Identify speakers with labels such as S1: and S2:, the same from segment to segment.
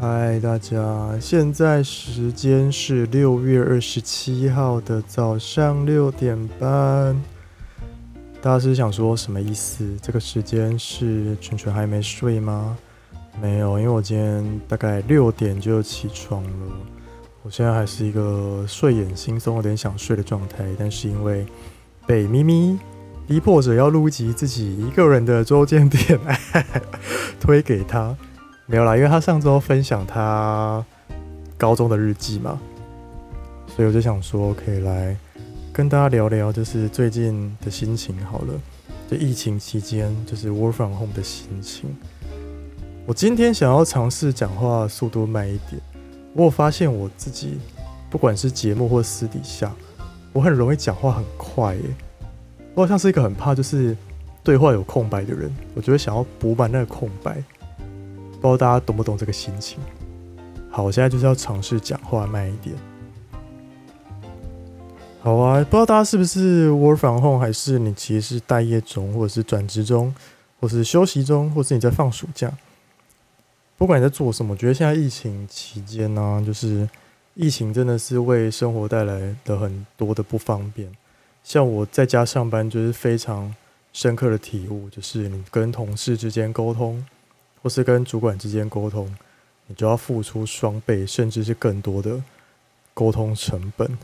S1: 嗨，大家，现在时间是六月二十七号的早上六点半。大家是想说什么意思？这个时间是纯纯还没睡吗？没有，因为我今天大概六点就起床了。我现在还是一个睡眼惺忪、有点想睡的状态，但是因为被咪咪逼迫着要录一集自己一个人的周间电台，推给他。没有啦，因为他上周分享他高中的日记嘛，所以我就想说可以来跟大家聊聊，就是最近的心情好了。就疫情期间，就是 work from home 的心情。我今天想要尝试讲话速度慢一点，我有发现我自己，不管是节目或私底下，我很容易讲话很快耶。我好像是一个很怕就是对话有空白的人，我就会想要补满那个空白。不知道大家懂不懂这个心情？好，我现在就是要尝试讲话慢一点。好啊，不知道大家是不是 work from home，还是你其实是待业中，或者是转职中，或是休息中，或是你在放暑假。不管你在做什么，我觉得现在疫情期间呢、就是疫情真的是为生活带来的很多的不方便。像我在家上班，就是非常深刻的体悟，就是你跟同事之间沟通。或是跟主管之间沟通，你就要付出双倍甚至是更多的沟通成本，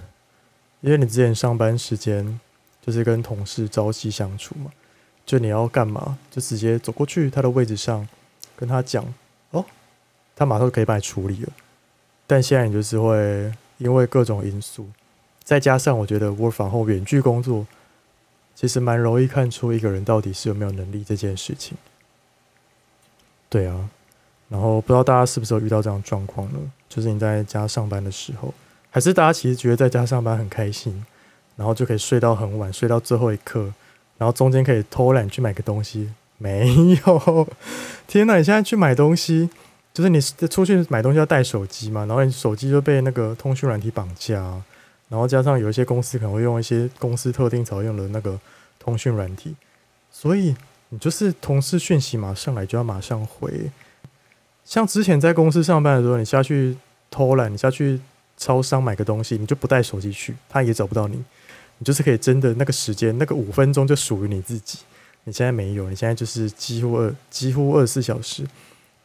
S1: 因为你之前上班时间就是跟同事朝夕相处嘛，就你要干嘛，就直接走过去他的位置上跟他讲，哦，他马上就可以帮你处理了。但现在你就是会因为各种因素，再加上我觉得 work from home 远距工作，其实蛮容易看出一个人到底是有没有能力这件事情。对啊，然后不知道大家是不是有遇到这样状况呢？就是你在家上班的时候，还是大家其实觉得在家上班很开心，然后就可以睡到很晚，睡到最后一刻，然后中间可以偷懒去买个东西。没有，天哪！你现在去买东西，就是你出去买东西要带手机嘛，然后你手机就被那个通讯软体绑架，然后加上有一些公司可能会用一些公司特定常用的那个通讯软体，所以。你就是同事讯息马上来就要马上回，像之前在公司上班的时候，你下去偷懒，你下去超商买个东西，你就不带手机去，他也找不到你。你就是可以真的那个时间，那个五分钟就属于你自己。你现在没有，你现在就是几乎二几乎二十四小时，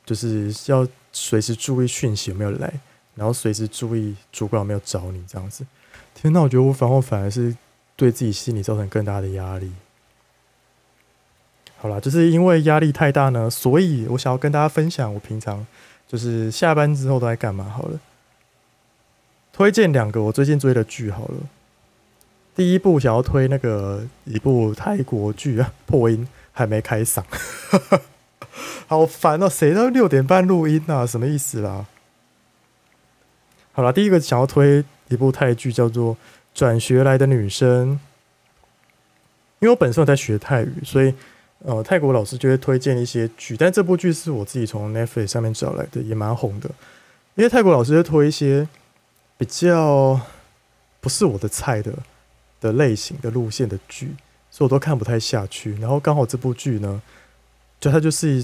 S1: 就是要随时注意讯息有没有来，然后随时注意主管有没有找你这样子。天哪，我觉得我反而反而是对自己心理造成更大的压力。好啦，就是因为压力太大呢，所以我想要跟大家分享我平常就是下班之后都在干嘛。好了，推荐两个我最近追的剧。好了，第一部想要推那个一部泰国剧啊，破音还没开嗓，好烦哦！谁都六点半录音啊？什么意思啦？好了，第一个想要推一部泰剧，叫做《转学来的女生》，因为我本身有在学泰语，所以。呃，泰国老师就会推荐一些剧，但这部剧是我自己从 Netflix 上面找来的，也蛮红的。因为泰国老师会推一些比较不是我的菜的的类型的路线的剧，所以我都看不太下去。然后刚好这部剧呢，就它就是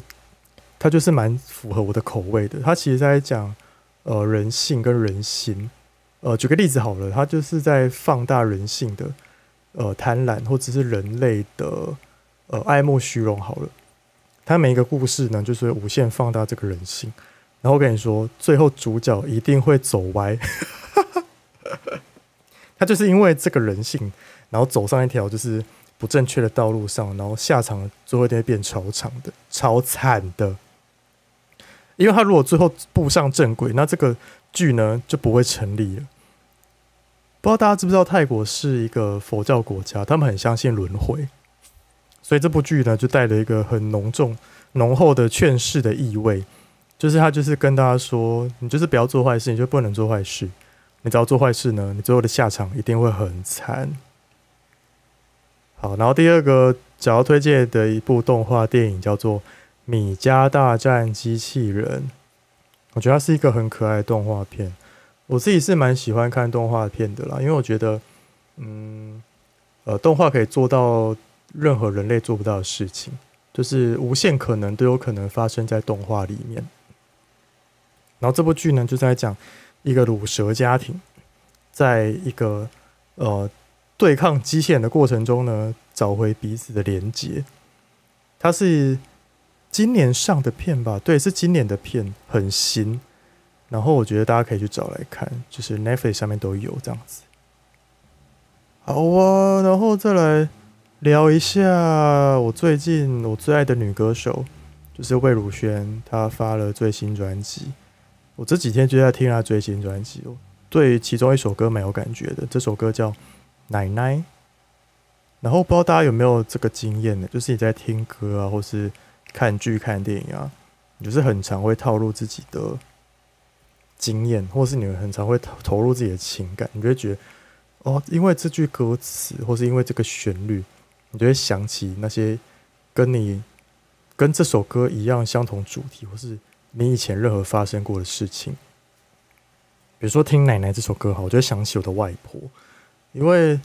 S1: 它就是蛮符合我的口味的。它其实在讲呃人性跟人心。呃，举个例子好了，它就是在放大人性的呃贪婪或者是人类的。呃，爱慕虚荣好了，他每一个故事呢，就是无限放大这个人性。然后我跟你说，最后主角一定会走歪，他就是因为这个人性，然后走上一条就是不正确的道路上，然后下场最后一定会变超长的、超惨的。因为他如果最后步上正轨，那这个剧呢就不会成立了。不知道大家知不知道，泰国是一个佛教国家，他们很相信轮回。所以这部剧呢，就带了一个很浓重、浓厚的劝世的意味，就是他就是跟大家说，你就是不要做坏事，你就不能做坏事。你只要做坏事呢，你最后的下场一定会很惨。好，然后第二个想要推荐的一部动画电影叫做《米家大战机器人》，我觉得它是一个很可爱的动画片。我自己是蛮喜欢看动画片的啦，因为我觉得，嗯，呃，动画可以做到。任何人类做不到的事情，就是无限可能都有可能发生在动画里面。然后这部剧呢，就在讲一个鲁蛇家庭，在一个呃对抗机器人的过程中呢，找回彼此的连接。它是今年上的片吧？对，是今年的片，很新。然后我觉得大家可以去找来看，就是 Netflix 上面都有这样子。好啊，然后再来聊一下我最近我最爱的女歌手，就是魏如萱，她发了最新专辑。我这几天就在听她最新专辑，对其中一首歌蛮有感觉的，这首歌叫《奶奶》。然后不知道大家有没有这个经验呢？就是你在听歌啊，或是看剧、看电影啊，你就是很常会套路自己的经验，或是你很常会投投入自己的情感，你就会觉得哦，因为这句歌词，或是因为这个旋律，你就会想起那些跟你跟这首歌一样相同主题，或是你以前任何发生过的事情。比如说听《奶奶》这首歌，哈，我就会想起我的外婆，因为。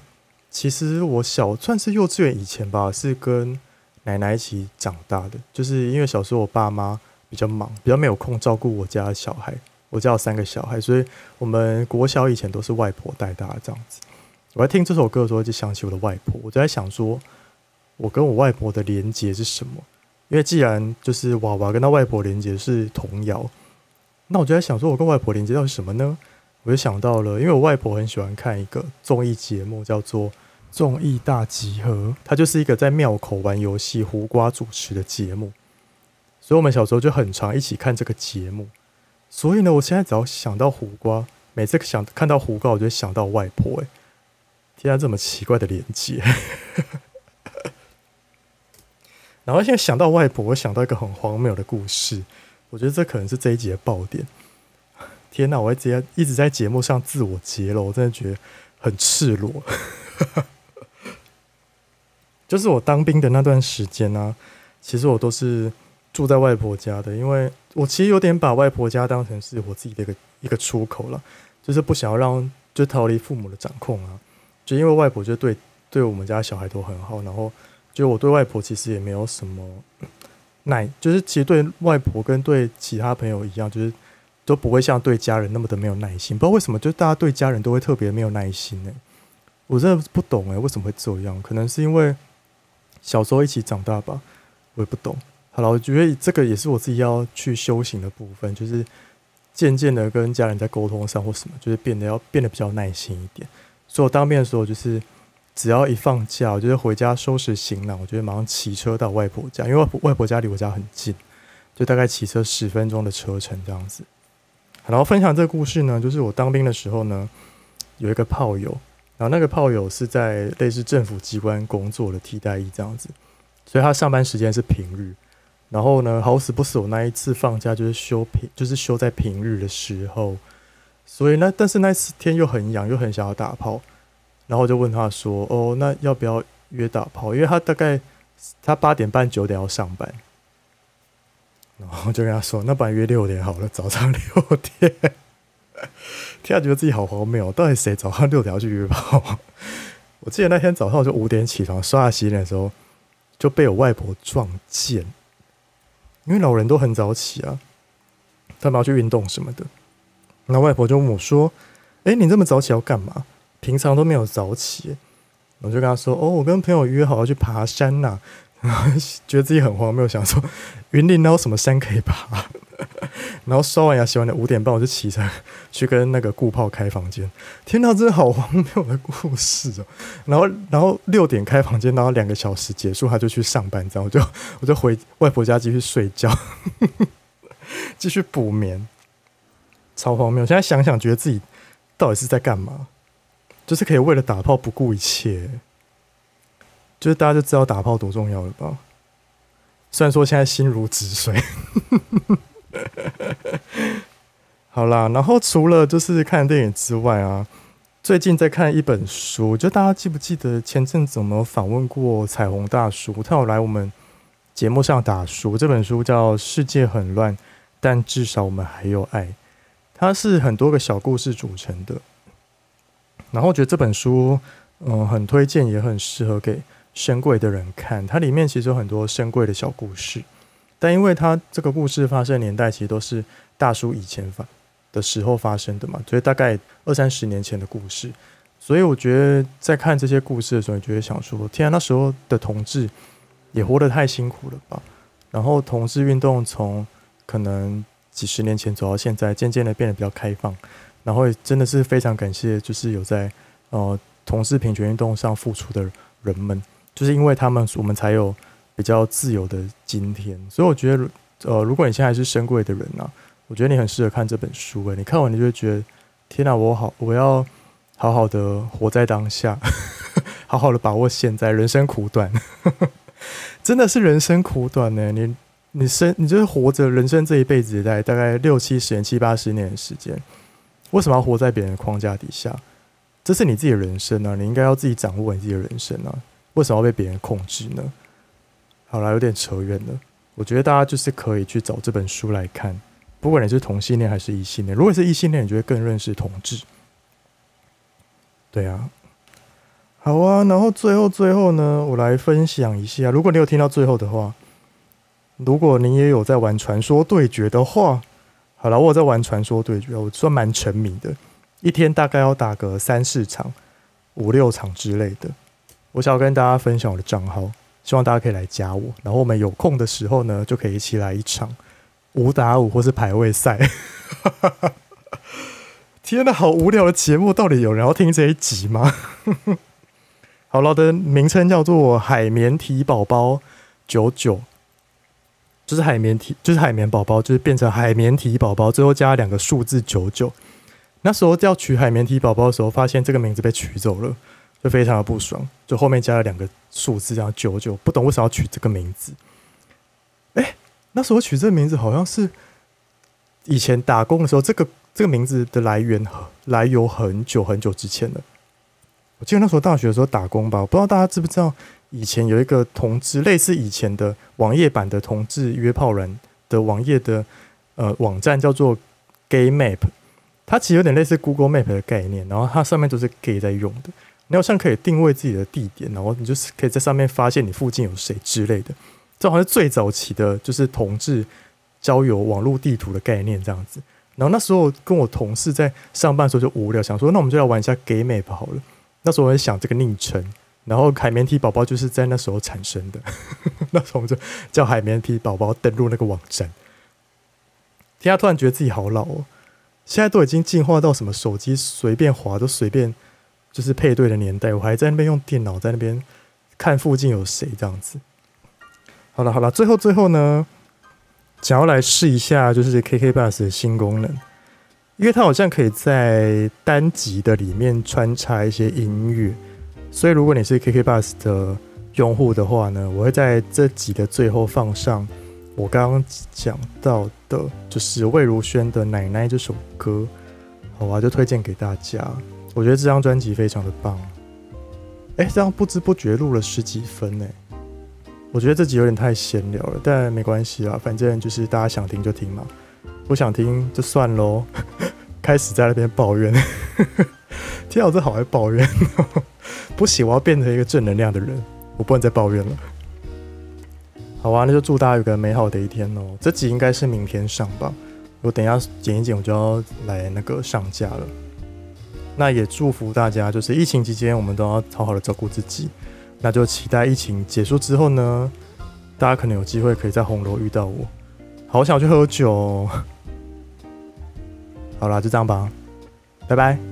S1: 其实我小算是幼稚园以前吧，是跟奶奶一起长大的。就是因为小时候我爸妈比较忙，比较没有空照顾我家的小孩。我家有三个小孩，所以我们国小以前都是外婆带大的这样子。我在听这首歌的时候，就想起我的外婆。我就在想说，我跟我外婆的连结是什么？因为既然就是娃娃跟他外婆连结是童谣，那我就在想说，我跟外婆连接到什么呢？我就想到了，因为我外婆很喜欢看一个综艺节目，叫做《综艺大集合》，它就是一个在庙口玩游戏、胡瓜主持的节目，所以我们小时候就很常一起看这个节目。所以呢，我现在只要想到胡瓜，每次想看到胡瓜，我就想到外婆。哎，天啊，这么奇怪的连接。然后现在想到外婆，我想到一个很荒谬的故事，我觉得这可能是这一集的爆点。天哪！我直接一直在节目上自我揭露，我真的觉得很赤裸。就是我当兵的那段时间呢、啊，其实我都是住在外婆家的，因为我其实有点把外婆家当成是我自己的一个一个出口了，就是不想要让就逃离父母的掌控啊。就因为外婆就对对我们家小孩都很好，然后就我对外婆其实也没有什么耐，就是其实对外婆跟对其他朋友一样，就是。都不会像对家人那么的没有耐心，不知道为什么，就大家对家人都会特别没有耐心呢？我真的不懂哎，为什么会这样？可能是因为小时候一起长大吧，我也不懂。好了，我觉得这个也是我自己要去修行的部分，就是渐渐的跟家人在沟通上或什么，就是变得要变得比较耐心一点。所以我当面的时候，就是只要一放假，我就回家收拾行囊，我就马上骑车到外婆家，因为外婆外婆家离我家很近，就大概骑车十分钟的车程这样子。然后分享这个故事呢，就是我当兵的时候呢，有一个炮友，然后那个炮友是在类似政府机关工作的替代役这样子，所以他上班时间是平日。然后呢，好死不死，我那一次放假就是休平，就是休在平日的时候，所以那但是那次天又很痒，又很想要打炮，然后就问他说：“哦，那要不要约打炮？”因为他大概他八点半九点要上班。然后就跟他说：“那不然约六点好了，早上六点。”天啊，觉得自己好荒谬！到底谁早上六点要去约炮？我记得那天早上我就五点起床，刷牙洗脸的时候就被我外婆撞见，因为老人都很早起啊，他们要去运动什么的。那外婆就问我说：“哎，你这么早起要干嘛？平常都没有早起。”我就跟他说：“哦，我跟朋友约好要去爬山呐。”然后觉得自己很荒谬，想说云林哪有什么山可以爬？然后刷完牙洗完脸，五点半我就起床去跟那个顾炮开房间。天哪，真的好荒谬的故事哦！然后，然后六点开房间，然后两个小时结束，他就去上班，这样我就我就回外婆家继续睡觉，继续补眠，超荒谬！现在想想，觉得自己到底是在干嘛？就是可以为了打炮不顾一切。就是大家就知道打炮多重要了吧？虽然说现在心如止水。好啦，然后除了就是看电影之外啊，最近在看一本书，就大家记不记得前阵子我们访问过彩虹大叔，他有来我们节目上打书。这本书叫《世界很乱，但至少我们还有爱》，它是很多个小故事组成的。然后我觉得这本书，嗯，很推荐，也很适合给。深柜的人看，它里面其实有很多深柜的小故事，但因为它这个故事发生年代其实都是大叔以前发的时候发生的嘛，所以大概二三十年前的故事。所以我觉得在看这些故事的时候，你就会想说：天啊，那时候的同志也活得太辛苦了吧？然后同志运动从可能几十年前走到现在，渐渐的变得比较开放。然后也真的是非常感谢，就是有在呃同事平权运动上付出的人们，就是因为他们，我们才有比较自由的今天。所以我觉得，呃，如果你现在还是深柜的人啊，我觉得你很适合看这本书。诶，你看完你就会觉得，天哪，我好，我要好好的活在当下，好好的把握现在。人生苦短，真的是人生苦短呢。你你生你就是活着，人生这一辈子在大概六七十年、七八十年的时间。为什么要活在别人的框架底下？这是你自己的人生啊！你应该要自己掌握你自己的人生啊！为什么要被别人控制呢？好了，有点扯远了。我觉得大家就是可以去找这本书来看，不管你是同性恋还是异性恋。如果是异性恋，你就会更认识同志。对啊，好啊。然后最后最后呢，我来分享一下。如果你有听到最后的话，如果你也有在玩传说对决的话。好了，我在玩传说对决，我算蛮沉迷的，一天大概要打个三四场、五六场之类的。我想要跟大家分享我的账号，希望大家可以来加我，然后我们有空的时候呢，就可以一起来一场五打五或是排位赛。天哪，好无聊的节目，到底有人要听这一集吗？好了，的名称叫做海绵体宝宝九九。就是海绵体，就是海绵宝宝，就是变成海绵体宝宝，最后加两个数字九九。那时候要取海绵体宝宝的时候，发现这个名字被取走了，就非常的不爽。就后面加了两个数字，然后九九，不懂为什么要取这个名字。哎、那时候取这个名字好像是以前打工的时候，这个这个名字的来源来由很久很久之前了。我记得那时候大学的时候打工吧，我不知道大家知不知道。以前有一个同志，类似以前的网页版的同志约炮软的网页的呃网站，叫做 Gay Map。它其实有点类似 Google Map 的概念，然后它上面都是 gay 在用的。你好像可以定位自己的地点，然后你就是可以在上面发现你附近有谁之类的。这好像是最早期的，就是同志交友网络地图的概念这样子。然后那时候跟我同事在上班的时候就无聊，想说那我们就来玩一下 Gay Map 好了。那时候我在想这个昵称。然后海绵体宝宝就是在那时候产生的，那时候我们就叫海绵体宝宝登录那个网站。天啊，突然觉得自己好老哦！现在都已经进化到什么手机随便滑都随便就是配对的年代，我还在那边用电脑在那边看附近有谁这样子。好了好了，最后最后呢，想要来试一下就是 KKBus 的新功能，因为它好像可以在单集的里面穿插一些音乐。所以，如果你是 KK Bus 的用户的话呢，我会在这集的最后放上我刚刚讲到的，就是魏如萱的《奶奶》这首歌，好啊，就推荐给大家。我觉得这张专辑非常的棒。哎，这样不知不觉录了十几分呢。我觉得这集有点太闲聊了，但没关系啦，反正就是大家想听就听嘛，不想听就算喽。开始在那边抱怨，天啊，我这好爱抱怨。不行，我要变成一个正能量的人，我不能再抱怨了。好啊，那就祝大家有个美好的一天哦。这集应该是明天上吧，我等一下剪一剪，我就要来那个上架了。那也祝福大家，就是疫情期间我们都要好好的照顾自己。那就期待疫情结束之后呢，大家可能有机会可以在红楼遇到我。好想去喝酒哦。好啦，就这样吧，拜拜。